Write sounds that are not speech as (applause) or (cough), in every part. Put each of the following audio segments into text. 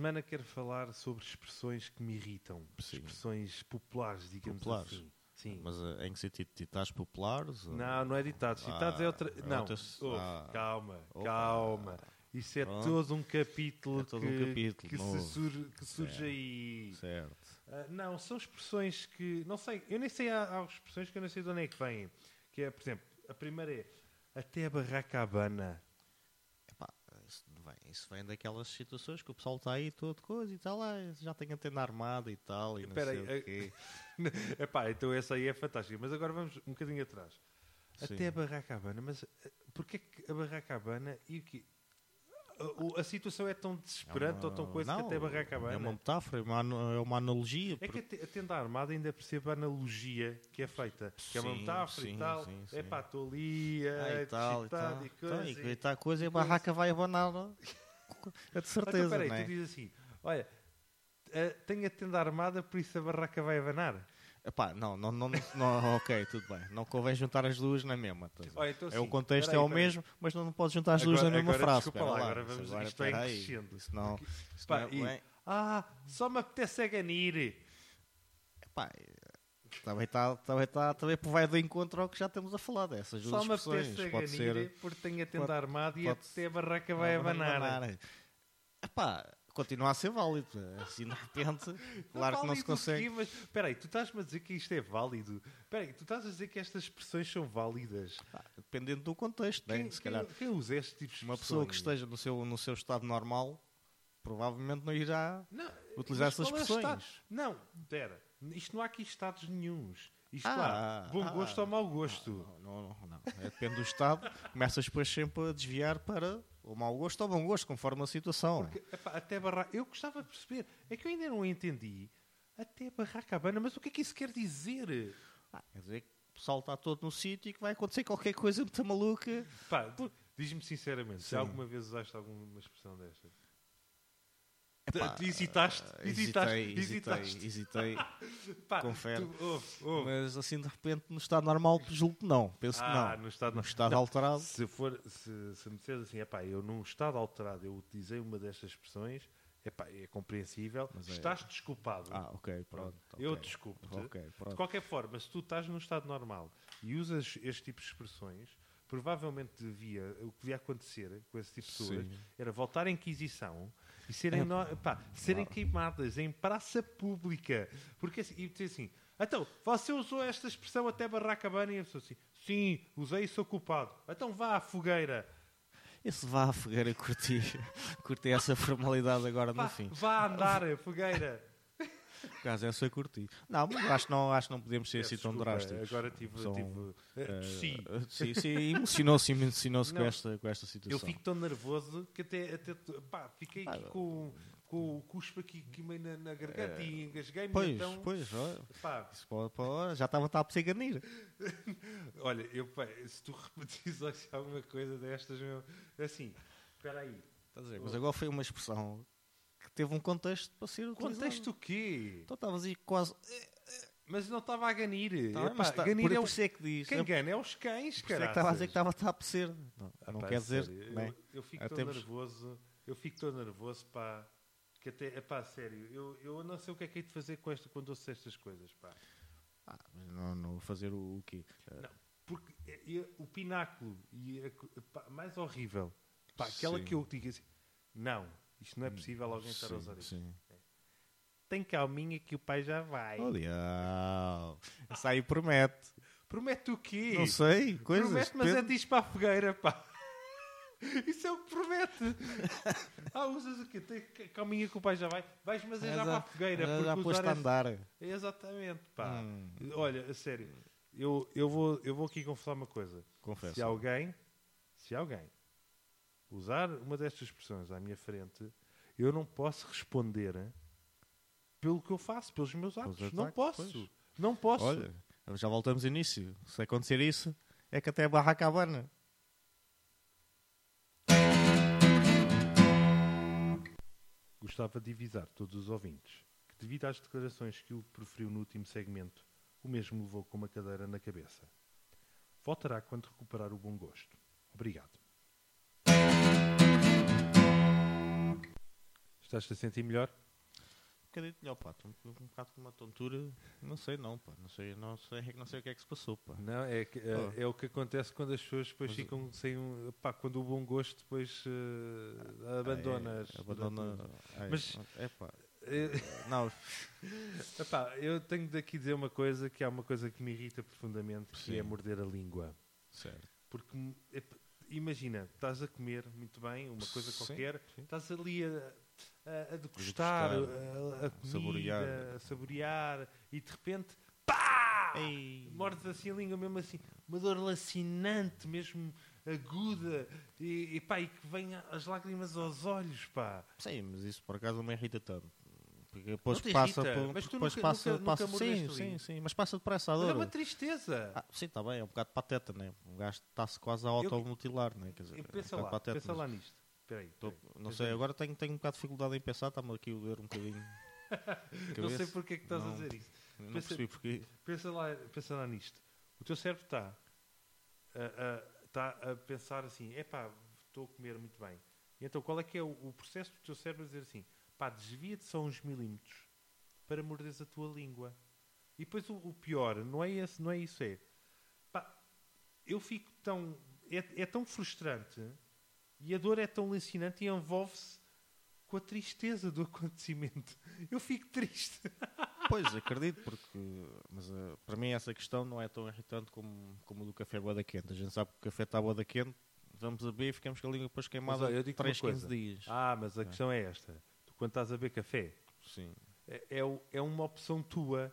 semana quero falar sobre expressões que me irritam. Sim. Expressões populares, digamos Populares? assim. Sim. Mas eh, em que sentido? Ditados populares? ou- Não, não é ditados. Ditados Ah, é outra. é Não, outra- ouve, ah. calma, Opa. calma. Isso é Pronto. todo um capítulo É todo que, um capítulo que, se surge, que surge Certo. aí. Certo. Ah, não, são expressões que. Não sei, eu nem sei. Há, há expressões que eu não sei de onde é que vêm. Que é, por exemplo, a primeira é até a barraca habana. Isso, vem, daquelas situações que o pessoal está aí todo coisa e tal, ah, já tem a tenda armada e tal, e não Espera sei aí, o quê. (laughs) Epá, então essa aí é fantástica. Mas agora vamos um bocadinho atrás. Sim. Até a barraca habana. Mas eh, porquê que a barraca habana e o quê? A, a situação é tão desesperante ou tão coisa que Não, até a barraca habana. É uma metáfora, é uma, é uma analogia. É que porque- a te- a tenda armada ainda percebe a analogia que é feita. Que é uma Sim, metáfora e sim, tal. sim, É sim. pá, estou ali a Ah, e tal, e digitar tal. e Então, coisa. e e- que está a coisa e a barraca vai abanar. (laughs) É de certeza, Então, peraí, não é? tu dizes assim: olha, eh, tenho a tenda armada, por isso a barraca vai abanar. Epá, não, não, não, não, (laughs) ok, tudo bem. Não convém juntar as duas na mesma. Olha, então, é o contexto é o mesmo, mas não, não podes juntar as duas na mesma frase. desculpa lá, agora vamos- Agora, isto é crescendo. Isso não, é. Ah, só me apetece a ganir. Epá, também está também tá, também vai do encontro ao que já temos a falar dessas duas Só me apetece a Pode ganir ser. porque tenho a tenda pode- armada e pode- até a barraca vai abanar. Epá, continua a ser válido. Assim, de repente, claro que não se consegue. quê? Mas, espera aí, tu estás-me a dizer que isto é válido? Espera aí, tu estás a dizer que estas expressões são válidas? Pá, dependendo do contexto, bem, Quem, se quem- calhar. quem usa este tipo de Uma pessoa que esteja no seu, no seu estado normal provavelmente não irá Não, utilizar essas é expressões. estado? Não, espera. Isto não há aqui estados nenhuns. Isto Ah, bom ah, gosto ou mau gosto. Não, não, não. É, depende do estado. Começas depois sempre a desviar para o mau gosto ou bom gosto, conforme a situação. Porque, epá, até barraca... Eu gostava de perceber. É que eu ainda não entendi. Até barraca habana. Mas o que é que isso quer dizer? Ah, quer dizer que o pessoal está todo no sítio e que vai acontecer qualquer coisa muito maluca. Pá, diz-me sinceramente, se Sim. alguma vez usaste alguma expressão destas? Tu hesitaste? Hesitaste? Hesitei, hesitei, Hesitaste? hesitei. (laughs) Pá, confere. Mas assim de repente no estado normal julgo que não. Penso Ah, que não. no estado, No estado alterado. Se, for, se, se me disseres assim, epá, eu num estado alterado eu utilizei uma destas expressões, epá, é compreensível, Mas é- estás desculpado. Ah, ok, Pronto, pronto. eu desculpo-te. Ok, De qualquer forma, se tu estás num estado normal e usas este tipo de expressões, provavelmente devia, o que devia acontecer com esse tipo de pessoas Sim. era voltar à Inquisição e serem, É, no- pá, serem queimadas em praça pública. Porque assim, e dizer assim, então, você usou esta expressão até barraca bana e a pessoa assim, sim, usei e sou culpado. Então vá à fogueira. Esse vá à fogueira curtir, curtir (laughs) essa formalidade agora Vá, no fim. vá andar a fogueira. Por acaso essa eu curti. Não, mas acho que não, acho que não podemos ser Peço assim tão drásticos. Agora tive... São, tive eh, sim. sim, sim, emocionou-se emocionou-se com esta, com esta situação. Eu fico tão nervoso que até, até pá, fiquei aqui Ah, com, com o cuspo aqui, aqui meio na, na garganta e engasguei-me. Pois, então, pois, olha, pá, pode- pode- já estava a perseguir. (laughs) olha, eu, pá, se tu repetires (laughs) alguma coisa destas, meu, assim, espera aí. Estás a ver? Mas agora foi uma expressão teve um contexto para ser utilizada. Contexto o quê? Então estavas aí quase. Mas não estava a ganir. Tá, Epá, mas tá- ganir por, é por o... isso é que diz. Quem é, gana é os cães, por isso é que cara. estava a dizer que estava a apetecer. Não, Ah, não pá, quer dizer. sério, bem, eu, eu fico tão nervoso, eu fico tão nervoso, pá, que até, pá, sério, eu, eu não sei o que é que hei de fazer com esta, quando ouço estas coisas, pá. ah, não, não fazer o, o quê? Não, porque é o pináculo e a pá, mais horrível, pá, aquela Sim. que eu digo assim, não, isto não é possível alguém estar a usar isto. sim. Tem calminha que o pai já vai. Diabo. Essa aí promete. Promete o quê? Não sei, coisas. Promete, mas é diz para a fogueira, pá. (laughs) Isso é o que promete. (laughs) ah, usas o quê? Tem calminha que o pai já vai. Vais, mas é já para a fogueira. Já, porque já usar pôs-te a andar. Exatamente, pá. Hum. Olha, a sério, eu, eu, vou, eu vou aqui confessar uma coisa. Confesso. Se alguém, se alguém usar uma destas expressões à minha frente, eu não posso responder pelo que eu faço, pelos meus atos. Não posso. pois. Não posso. Olha, já voltamos ao início. Se acontecer isso, é que até a barra cabana. Gostava de avisar todos os ouvintes que, devido às declarações que o proferiu no último segmento, o mesmo levou com uma cadeira na cabeça. Voltará quando recuperar o bom gosto. Obrigado. Estás-te a sentir melhor? Um bocadinho melhor, pá. Estou um, um bocado com uma tontura. Não sei, não, pá. Não sei, não sei, não sei o que é que se passou, pá. Não, é, que- é, é o que acontece quando as pessoas depois Mas- ficam sem um. Pá, quando o bom gosto depois eh, abandona. É, abandona. Ai, Mas- É, pá. (laughs) Eh, Não, (laughs) epá, eu tenho daqui dizer uma coisa que é uma coisa que me irrita profundamente, que Sim. é morder a língua. certo. Porque imagina, estás a comer muito bem, uma coisa Sim, qualquer, sim. estás ali a, a, a degustar, a, a comida, saborear. a saborear e de repente, pá! Ei. Mordes assim a língua mesmo assim, uma dor lacinante, mesmo aguda, e, e pá, e que vem as lágrimas aos olhos, pá. Sim, mas isso por acaso não me irrita tanto. Porque depois passa irrita? por, Mas tu depois nunca- passa, nunca- passa nunca sim, sim, sim, mas passa depressa a Mas é dor. uma tristeza. Ah, sim, está bem, é um bocado pateta, né? Um gajo está-se quase a automutilar, né? Quer dizer, E é um pensa lá, pateta, pensa mas lá nisto. Espera aí, tô- não sei, agora tenho, tenho um bocado de dificuldade em pensar, está-me aqui a doer um bocadinho. (laughs) Não sei porque é que estás a Não. dizer isso. Não Pensa- percebi porque. Pensa lá, pensa lá nisto. O teu cérebro está a, a- está a pensar assim: epá, estou a comer muito bem. E então qual é que é o, o processo do teu cérebro a dizer assim: pá, desvia-te só uns milímetros para morderes a tua língua. E depois o, o pior, não é, esse, não é isso, é pá, eu fico tão. É, é tão frustrante e a dor é tão lancinante e envolve-se com a tristeza do acontecimento. Eu fico triste. Pois, acredito, porque. Mas eh, para mim essa questão não é tão irritante como, como o do café boda quente. A gente sabe que o café está boda quente, vamos a beber e ficamos com a língua depois queimada olha, eu digo-te uma 3, 15 coisa. dias. Ah, mas a questão é esta: tu, quando estás a beber café, Sim, é, é, é uma opção tua.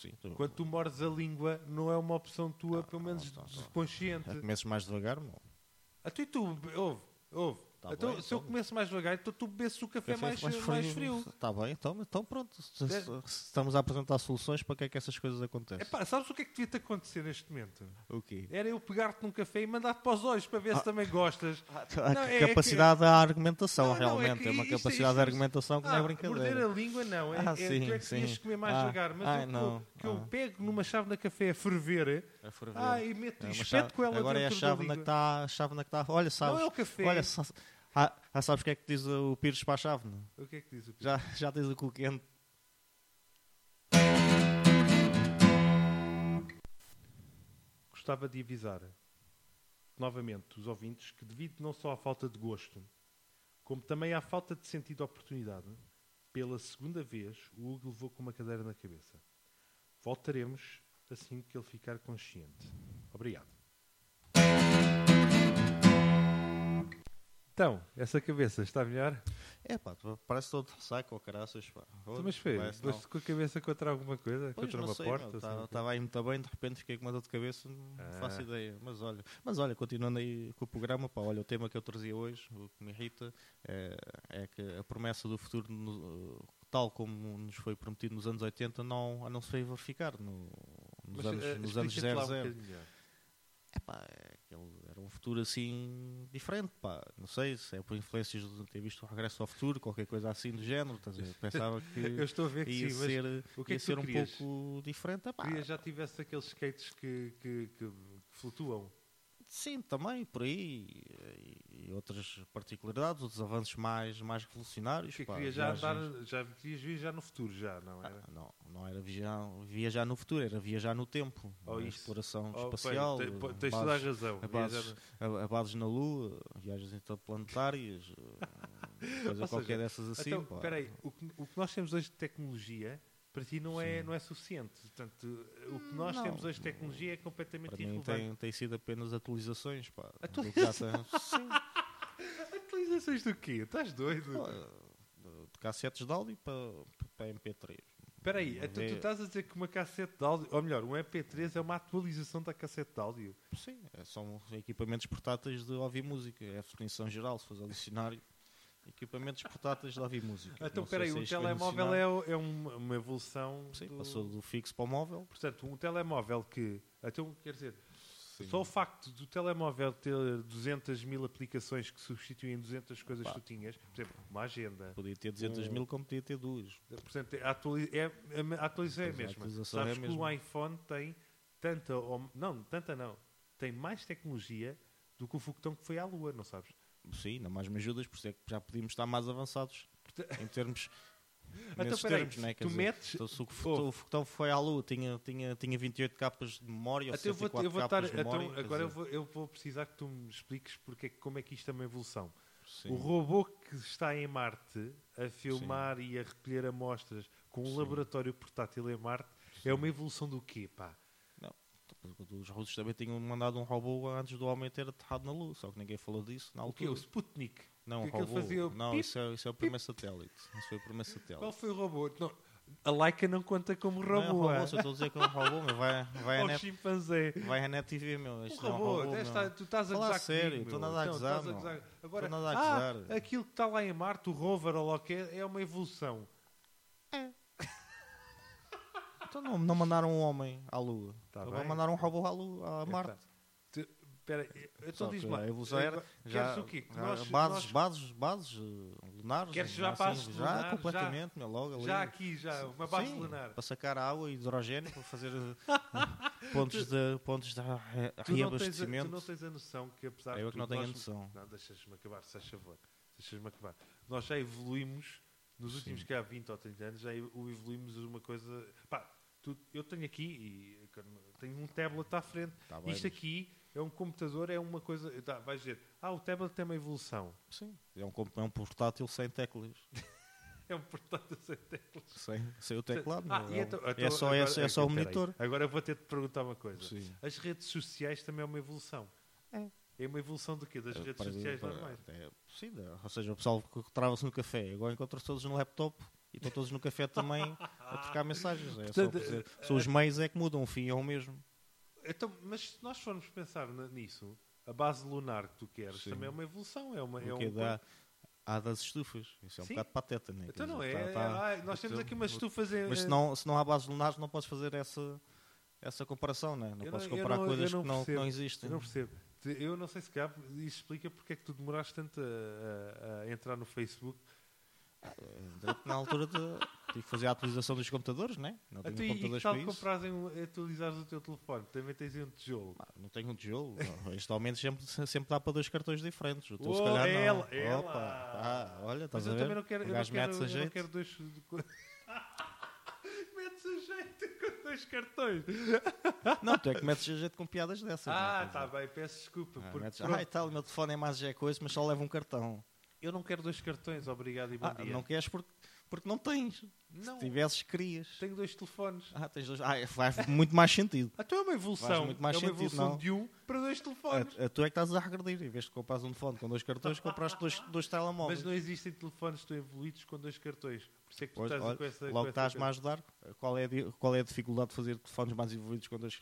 sim. Tu, Quando tu mordes a língua, não é uma opção tua, Ah, pelo menos tá, tá. consciente. começas mais devagar, não? Até tu, ouve, ouve. Tá então, bem, se eu então. começo mais devagar, então tu bebes o café, mais, mais, frio. Está bem, então, então pronto. Se- É. se- Estamos a apresentar soluções para que é que essas coisas acontecem. Epá, sabes o que é que devia te acontecer neste momento? O quê? Era eu pegar-te num café e mandar-te para os olhos para ver se também gostas. A Não, é- é capacidade da argumentação, Não, não, é realmente. que É, uma isto- capacidade isto- de argumentação que não é Ah, morder brincadeira. a língua não. É, Ah, é, sim, tu é que sim. comer mais Ah, devagar. Mas ai, que, eu, que eu ah. pego numa chave na café a ferver A ferver. ah, e meto É espeto com ela Agora é a que. A chávena que está. Olha, sabes. Não é o café. Ah, ah, sabes o que é que diz o Pires para a chávena? O que é que diz o Já, já tens o cu quente. Gostava de avisar novamente os ouvintes que, devido não só à falta de gosto, como também à falta de sentido de oportunidade, pela segunda vez o Hugo levou com uma cadeira na cabeça. Voltaremos assim que ele ficar consciente. Obrigado. Então, essa cabeça está melhor? É pá, parece todo ressaco ou caraças. Pá. Então, mas foi, com a cabeça contra alguma coisa? Pois, contra uma sei, porta? meu, assim, Estava uma aí muito bem, de repente fiquei com uma dor de cabeça, não Ah. faço ideia. Mas olha, mas olha, continuando aí com o programa, pá, olha, o tema que eu trazia hoje, o que me irrita, é, é que a promessa do futuro, no- tal como nos foi prometido nos anos 80, não, não se veio verificar no- nos Mas, anos, eh, nos anos explica-te lá um 00. bocadinho melhor. Epá, é aquele- era um futuro assim diferente, pá. Não sei se é por influências de ter visto o Regresso ao Futuro, qualquer coisa assim do género. Ver? Pensava que (laughs) Eu estou a ver que ia sim, ser, o que é ia que tu ser um querias? pouco diferente. Epá, queria já tivesse aqueles skates que, que, que flutuam. Sim, também, por aí. E, outras particularidades, outros avanços mais, mais revolucionários. Que pá, queria já andar, já querias vir já no futuro, já, não era? Ah, não, não era viajar, viajar no futuro, era viajar no tempo. Oh, exploração Oh, espacial. bem, te- tens toda a razão. a bases, na Lua, viagens interplanetárias, (laughs) coisa Ou qualquer seja, dessas assim. então, pá. espera aí, o que, o que nós temos hoje de tecnologia, para ti não é, Sim. não é suficiente. Portanto, o que nós Não. temos hoje de tecnologia é completamente Para mim irrelevante. tem, tem sido apenas atualizações. Pá. Atualizações? (laughs) Atualizações do quê? Estás doido? De- cassetes de áudio para, para MP3. Espera aí, então tu estás a dizer que uma cassete de áudio, ou melhor, um MP3 é uma atualização da cassete de áudio. Sim, é- são equipamentos portáteis de ouvir música. É a definição geral, se fores ao dicionário. Equipamentos portáteis de ouvir música. Então, espera aí, um vem no telemóvel é, é uma, uma evolução. Sim, do- passou do fixo para o móvel. Portanto, um telemóvel que. Então, quer dizer, Sim. só o facto do telemóvel ter 200 mil aplicações que substituem 200 coisas que tu tinhas, por exemplo, uma agenda. Podia ter 200 Um- mil, como podia ter duas. Portanto, a, atuali é, a atualização é a Pois, a mesma. atualização é a Sabes que o mesma. iPhone tem tanta. ou- não, tanta não. Tem mais tecnologia do que o foguetão que foi à Lua, não sabes? Sim, ainda mais me ajudas, por isso é que já podíamos estar mais avançados em termos. (laughs) Então, peraí, termos, né? Tu dizer, metes. então, se o, Oh. foguetão, o foguetão foi à Lua, tinha, tinha, tinha 28 capas de memória, ou Até eu vou, 64 eu vou estar, memória. então, agora eu vou, eu vou precisar que tu me expliques porque, é como é que isto é uma evolução. sim. O robô que está em Marte a filmar e a recolher amostras com um Sim. laboratório portátil em Marte é uma evolução do quê, pá? Os russos também tinham mandado um robô antes do homem ter aterrado na Lua, só que ninguém falou disso na O quê? altura. O Sputnik? Não, que o aquele robô. fazia o Não, pip, isso é, isso é o primeiro satélite. Isso foi o primeiro satélite. Qual foi o robô? Não, a Laika não conta como Não é robô. robô, se eu estou a dizer que é um robô, mas vai, vai, (laughs) a net, chimpanzé. vai a net TV, meu. O Isto não é um robô, robô, desta- meu. tu estás a Fala gozar a sério, estou meu. nada a Então, gozar, estás meu. Agora, ah, aquilo que está lá em Marte, o rover ou o que é, é uma evolução. Então não, não mandaram um homem à Lua. Tá Agora bem. mandaram um robô à Lua, a Marte. Espera, então diz-me lá. a evolução era já, Queres o quê? Já nós- bases, nós- bases, bases eh, lunares. Queres assim, já bases já lunares, completamente, meu, logo ali. Já aqui, já, uma base Sim, lunar. Para sacar água e hidrogênio, para fazer eh, (laughs) pontos de, pontos de reabastecimento. tu não tens a noção que apesar É eu de que não tenho a noção. Não, deixas-me acabar, se faz favor. Deixas-me acabar. Nós já evoluímos, nos últimos que há 20 ou 30 anos, já evoluímos uma coisa... Pá, tu- eu tenho aqui, e tenho um tablet à frente. Tá bem, Isto mas- aqui é um computador, é uma coisa... Tá, vais dizer, ah, o tablet tem uma evolução. Sim, é um, comp- é um portátil sem teclas. (laughs) É um portátil sem teclas. Sem, sem o teclado. Ah, e é, então- é então só, agora- é, só- é só o peraí. monitor. Agora vou ter de perguntar uma coisa. Sim. As redes sociais também é uma evolução. É. É uma evolução do quê? Das redes para- sociais para- normais. é, sim, dá. ou seja, o pessoal que trava-se no café, agora encontra-se todos no laptop e estão todos no café também a trocar mensagens. É Portanto, dizer, são os meios é que mudam, o fim é o mesmo. Então, mas se nós formos pensar nisso, a base lunar que tu queres Sim. também é uma evolução. É uma, é o que um, dá, há das estufas. Isso é um Sim. bocado pateta, né? Então não é. tá- tá- ai, nós temos então, aqui umas estufas em. Mas se não, se não há bases lunares, não podes fazer essa, essa comparação, né? não Eu podes não- comparar não- coisas não que, não, que não existem. Eu não percebo. Eu não sei se calhar isso explica porque é que tu demoraste tanto a, a- a entrar no Facebook. Na altura de, tive que fazer a atualização dos computadores, né? não tenho e- e que computadores tal para isso. um, atualizares o teu telefone? Também tens um tijolo. Ah, Não tenho um tijolo. Não, Este aumento sempre, sempre dá para dois cartões diferentes. O teu, se Oh, calhar, não. ela, ela. Opa, ah, olha, Mas estás eu a ver? também não quero. Eu não quero, eu não quero dois. (laughs) Metes a jeito com dois cartões. Não, tu é que metes a jeito com piadas dessas. Ah, né? Quer tá dizer, bem, peço desculpa. ah, metes, ah, e tal, o meu telefone é mais é coisa, mas só leva um cartão. Eu não quero dois cartões, obrigado e bom Ah, dia. não queres porque, porque não tens. Não, Se tivesses, querias. tenho dois telefones. Ah, tens dois. Ah, faz muito mais sentido. Então é uma evolução. Faz muito mais é uma sentido, evolução não? de um para dois telefones. A, a, tu é que estás a regredir. Em vez de comprares um telefone com dois cartões, compraste dois, dois telemóveis. Mas não existem telefones tão evoluídos com dois cartões. Por isso é que tu Pois, estás olha, com essa. logo estás-me a ajudar. Qual é, a, qual é a dificuldade de fazer telefones mais evoluídos com dois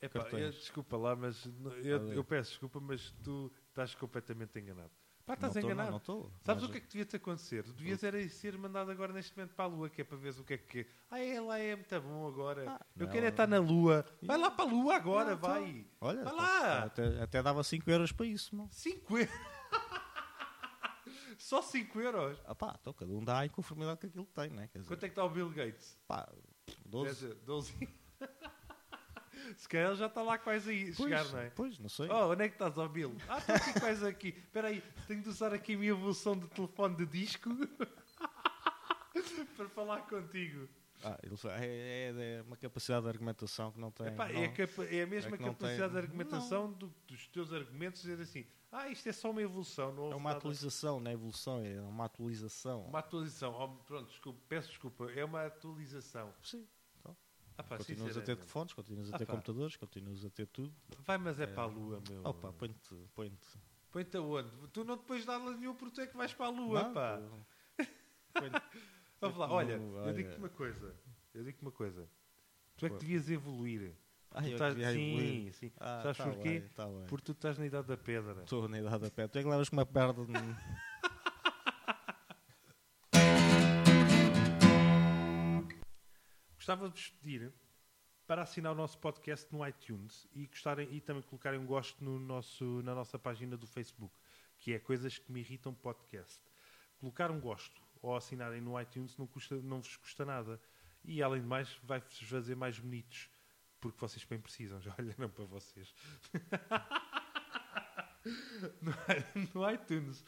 Epá, cartões? eu- desculpa lá, mas A eu, eu peço desculpa, mas tu estás completamente enganado. Pá, estás não tô, enganado. Não, não. Sabes o que é que devia te acontecer? Tu devias era ser mandado agora neste momento para a Lua, que é para ver o que é que é. Ah, é lá, é muito bom agora. Ah, eu não. quero é estar na Lua. Vai lá para a Lua agora, Não, então. vai. Olha, Vai lá. Até, até dava 5 euros para isso. Não? 5 euros. Só 5 euros. Ah, pá, então cada um dá em conformidade com aquilo que tem, né? Quer dizer, Quanto é que está o Bill Gates? pá, Quer 12. dizer, 12. Se calhar ele já está lá quase aí Pois, chegar, não é? Pois, não sei. Oh, onde é que estás, ó Bill? Ah, estou aqui quase aqui. Espera aí, tenho de usar aqui a minha evolução de telefone de disco (laughs) para falar contigo. Ah, é, é- é uma capacidade de argumentação que não tem. Epá, não- é, a é a mesma é capacidade tem- de argumentação do- dos teus argumentos dizer assim, ah, isto é só uma evolução, não É uma nada- atualização, não é evolução, é uma atualização. Uma atualização. Oh, pronto, desculpa, peço desculpa, é uma atualização. Sim. Ah, pá, continuas a ter telefones, continuas a Ah, ter pá. computadores, continuas a ter tudo. Vai, mas é, É. para a Lua, meu. Opa, põe-te. põe-te. Põe-te aonde? Tu não depois dá nada nenhum porque tu é que vais para a Lua, Não, pá. (laughs) Vamos lá, Não, olha, eu olha. digo-te uma coisa. Eu digo-te uma coisa. Tu é que devias evoluir. Ah, Tu eu estás- sim, evoluir. sim. Ah, Sabes tá porquê? bem, tá bem. Porque tu estás na idade da pedra. Estou na idade da pé. Tu é que levas com uma perda de... (laughs) Gostava de vos pedir para assinar o nosso podcast no iTunes e, gostarem, e também colocarem um gosto no nosso, na nossa página do Facebook, que é Coisas que me irritam podcast. Colocar um gosto ou assinarem no iTunes não, custa, não vos custa nada. E além de mais, vai-vos fazer mais bonitos. Porque vocês bem precisam, já (laughs) olharam para vocês. (laughs) no, iTunes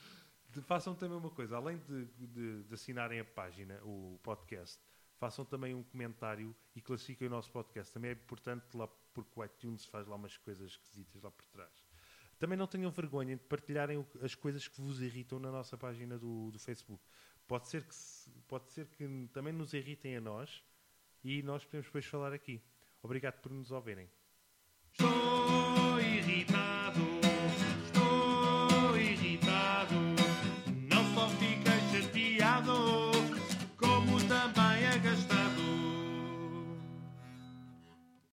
façam também uma coisa, além de, de- de assinarem a página, o podcast, façam também um comentário e classifiquem o nosso podcast. Também é importante lá porque o iTunes faz lá umas coisas esquisitas lá por trás. Também não tenham vergonha de partilharem as coisas que vos irritam na nossa página do, do Facebook. Pode ser, que pode ser que também nos irritem a nós e nós podemos depois falar aqui. Obrigado por nos ouvirem. Estou irritado